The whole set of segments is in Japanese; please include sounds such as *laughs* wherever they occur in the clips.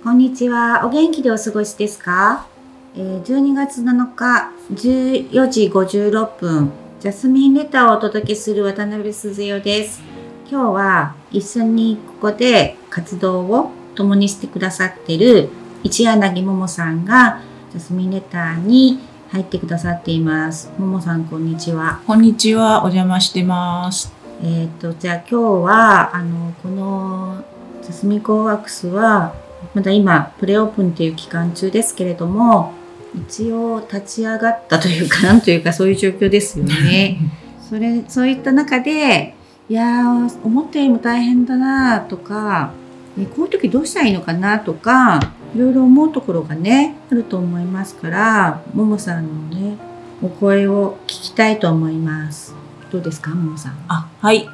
こんにちは。お元気でお過ごしですか、えー、12月7日14時56分、ジャスミンレターをお届けする渡辺鈴代です。今日は一緒にここで活動を共にしてくださっている一柳桃さんがジャスミンレターに入ってくださっています。桃さん、こんにちは。こんにちは。お邪魔してます。えっ、と、じゃあ今日は、あの、このジャスミンコーワークスは、まだ今、プレオープンっていう期間中ですけれども、一応立ち上がったというか、なんというかそういう状況ですよね。*laughs* それ、そういった中で、いやー、思ったよりも大変だなとか、えこういう時どうしたらいいのかなとか、いろいろ思うところがね、あると思いますから、ももさんのね、お声を聞きたいと思います。どうですか、ももさん？あ、はい。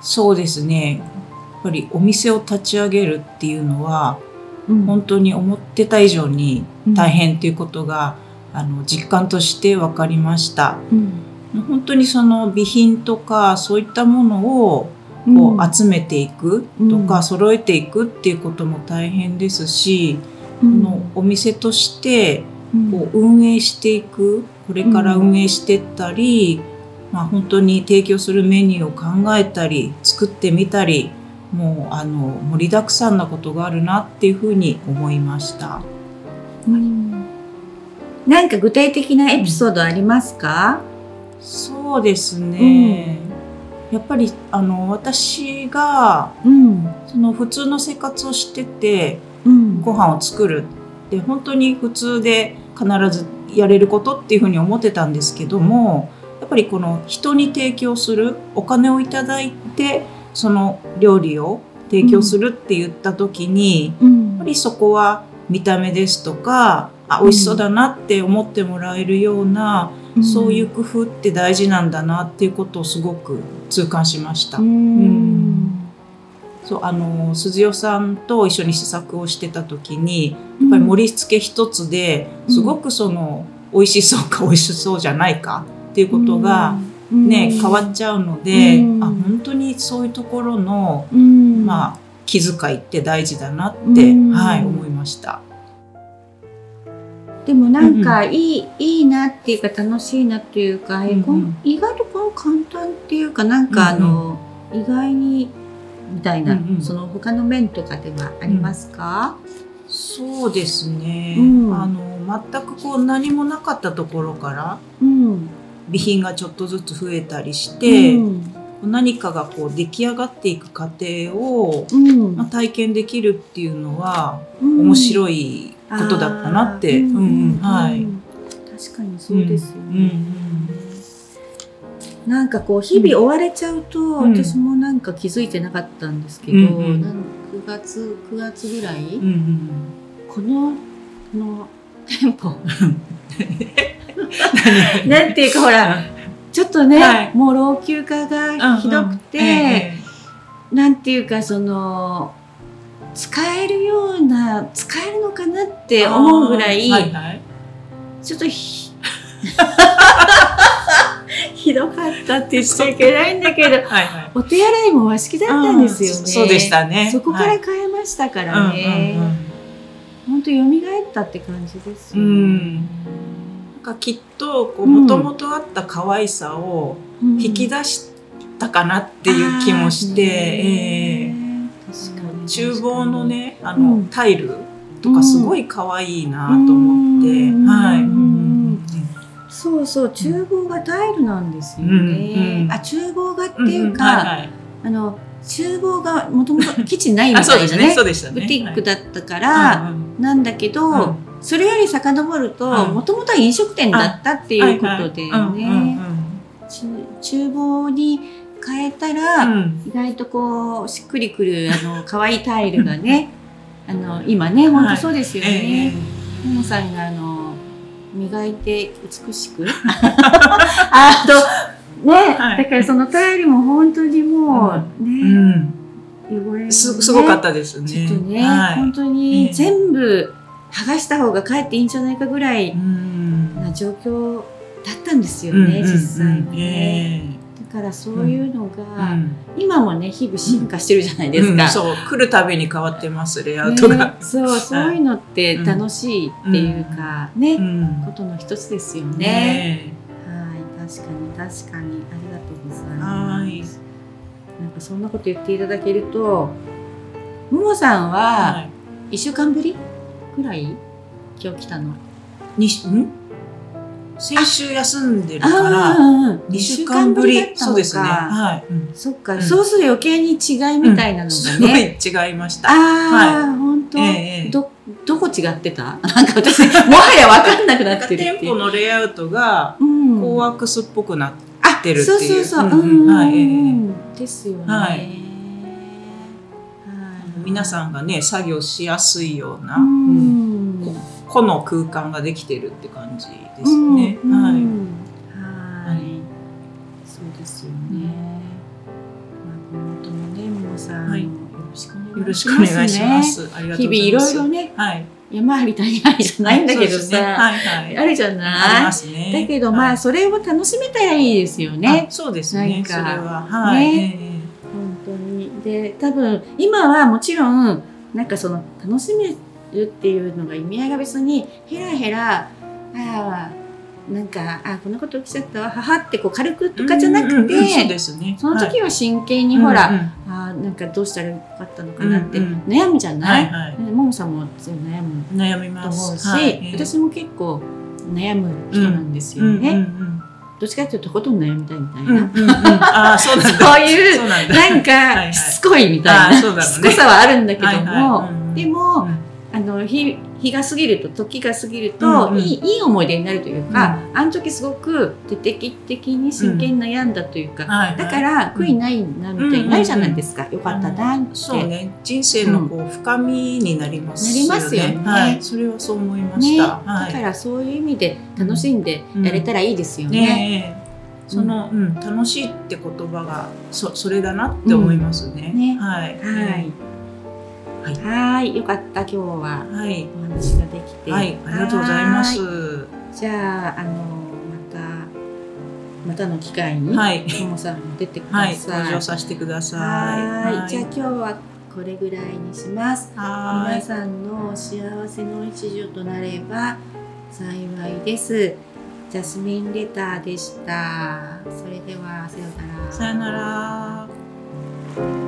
そうですね。やっぱりお店を立ち上げるっていうのは、うん、本当に思ってた以上に大変っていうことが、うん、あの実感として分かりました。うん、本当にその備品とかそういったものをこう集めていくとか、揃えていくっていうことも大変ですし、このお店としてこう運営していくこれから運営していったり、まあ、本当に提供するメニューを考えたり作ってみたりもうあの盛りだくさんなことがあるなっていうふうに思いました。うん、何か具体的なエピソードありますか、うん、そうですね、うん、やっぱりあの私が、うん、その普通の生活をしてて、うん、ご飯を作るって本当に普通で必ずやれることっていうふうに思ってたんですけどもやっぱりこの人に提供するお金をいただいてその料理を提供するって言った時に、うん、やっぱりそこは見た目ですとかあ美味しそうだなって思ってもらえるような、うん、そういう工夫って大事なんだなっていうことをすごく痛感しました。うん、そうあの鈴代さんと一緒に試作をしてた時にやっぱり盛り付け一つですごくその、美味しそうか美味しそうじゃないかっていうことが、ね、変わっちゃうので、あ本当にそういうところの、まあ、気遣いって大事だなって、はい、思いました。でもなんかいい、うん。いいなっていうか楽しいなっていうか、うんうん、意外とこの簡単っていうかなんかあの、うん。うん、意外にみたいな、うんうん、その他の面とかではありますか、うん、そうですね、うん、あの全くこう何もなかったところから、うん、備品がちょっとずつ増えたりして、うん、何かがこう出来上がっていく過程を、うん、まあ、体験できるっていうのは面白いことだったなって。はい、確かにそうですよね。なんかこう日々追われちゃうと、私もなんか気づいてなかったんですけど、うんうん、9月9月ぐらい、うんうん、このこの店舗 *laughs* なんていうかほら、ちょっとね、はい、もう老朽化がひどくて、うんうんえー、なんていうかその使えるような使えるのかなって思うぐらい、はいはい、ちょっとひ *laughs* ひどかったって言っちゃいけないんだけどはい、お手洗いも和式だったんですよね、そうでしたね。そこから変えましたからね、はい、本当蘇ったって感じですよね、うんかきっともともとあった可愛さを引き出したかなっていう気もして、え。ー、厨房のねあの、タイルとかすごい可愛いなと思って、はい、そうそう厨房がタイルなんですよね、あ厨房がっていうか、あの厨房がもともとキッチンないみたいなねねね、ブティックだったから、なんだけど、それより遡るともともとは飲食店だったっていうことでね。厨房に変えたら、意外とこうしっくりくるあの可愛いタイルがね *laughs* あの今ね本当そうですよね。もも、さんがあの磨いて美しく。*laughs* あとね、はい、だからそのタイルも本当にもうね、うん。汚れ、ね、すすごかったですね。ちょっとね、はい、本当に全部、剥がした方がかえっていいんじゃないかぐらいな状況だったんですよね、実際にね。だからそういうのが、うん、今もね日々進化してるじゃないですか、うん、そう来るたびに変わってますレイアウトが、ね、そうそういうのって楽しいっていうか、ね、ことの一つですよね、ね、はい確かに確かに。ありがとうございます。なんかそんなこと言っていただけるとももさんは1週間ぶりぐらい今日来たの？にん？先週休んでるから2週間ぶり。そうですね。はい、うん、そっか、うん、そうする余計に違いみたいなのがね、すごい違いました。ああ、はい、本当、えー、どどこ違ってた？*laughs* なんか私もはや分かんなくなってる店舗のレイアウトがコワークスっぽくなってるっていう、そうそうそう、うんはい、えー、ですよね、はい皆さんがね作業しやすいような、うん、個の空間ができてるって感じですね。うん、はい。はい。そうですよね。まあ今後ともね皆さん、はい、よろしくお願いします。日々いろいろね。はい。山あり谷ありじゃないんだけどさ、ねはいはい、あるじゃない、ね、だけどまあそれを楽しめたらいいですよね。そうですね。それは、はい、ね、で多分今はもちろんなんかその楽しめるっていうのが意味合いが別にヘラヘラあなんかあこんなこと起きちゃったわ母ってこう軽くとかじゃなくて、そうですね、その時は真剣にほら、はい、あなんかどうしたらよかったのかなって悩むじゃない、ももさんも悩む悩みます。と思うし、はい、私も結構悩む人なんですよね。うんうんうんどっちかっていうとことん悩みたいみたいな、うんうんうん、あ *laughs* そうそういうなんかしつこいみたいな、ね、しつこさはあるんだけども、はいはいうん、でも、うん。あの日日が過ぎると時が過ぎると、うんうん、いいいい思い出になるというか、うん、あの時すごく徹底的に真剣に悩んだというか、うん。はいはい、だから悔いないなみたいになるじゃないですか、うんうんうん、よかったなって、そうね。人生のこう深みになりますよね、なりますよね、はい、それはそう思いました、ね。はい、だからそういう意味で楽しんでやれたらいいですよね、ねその、うん、楽しいって言葉がそそれだなって思いますね。ね。はい、はいはい、よかった今日はお話ができて、はい、ありがとうございます。じゃああのまたまたの機会に、はい、ももさんも出てください。登場させてください。はい、じゃあ今日はこれぐらいにします。皆さんの幸せの一助となれば幸いです。ジャスミンレターでした。それではさようなら。さよなら。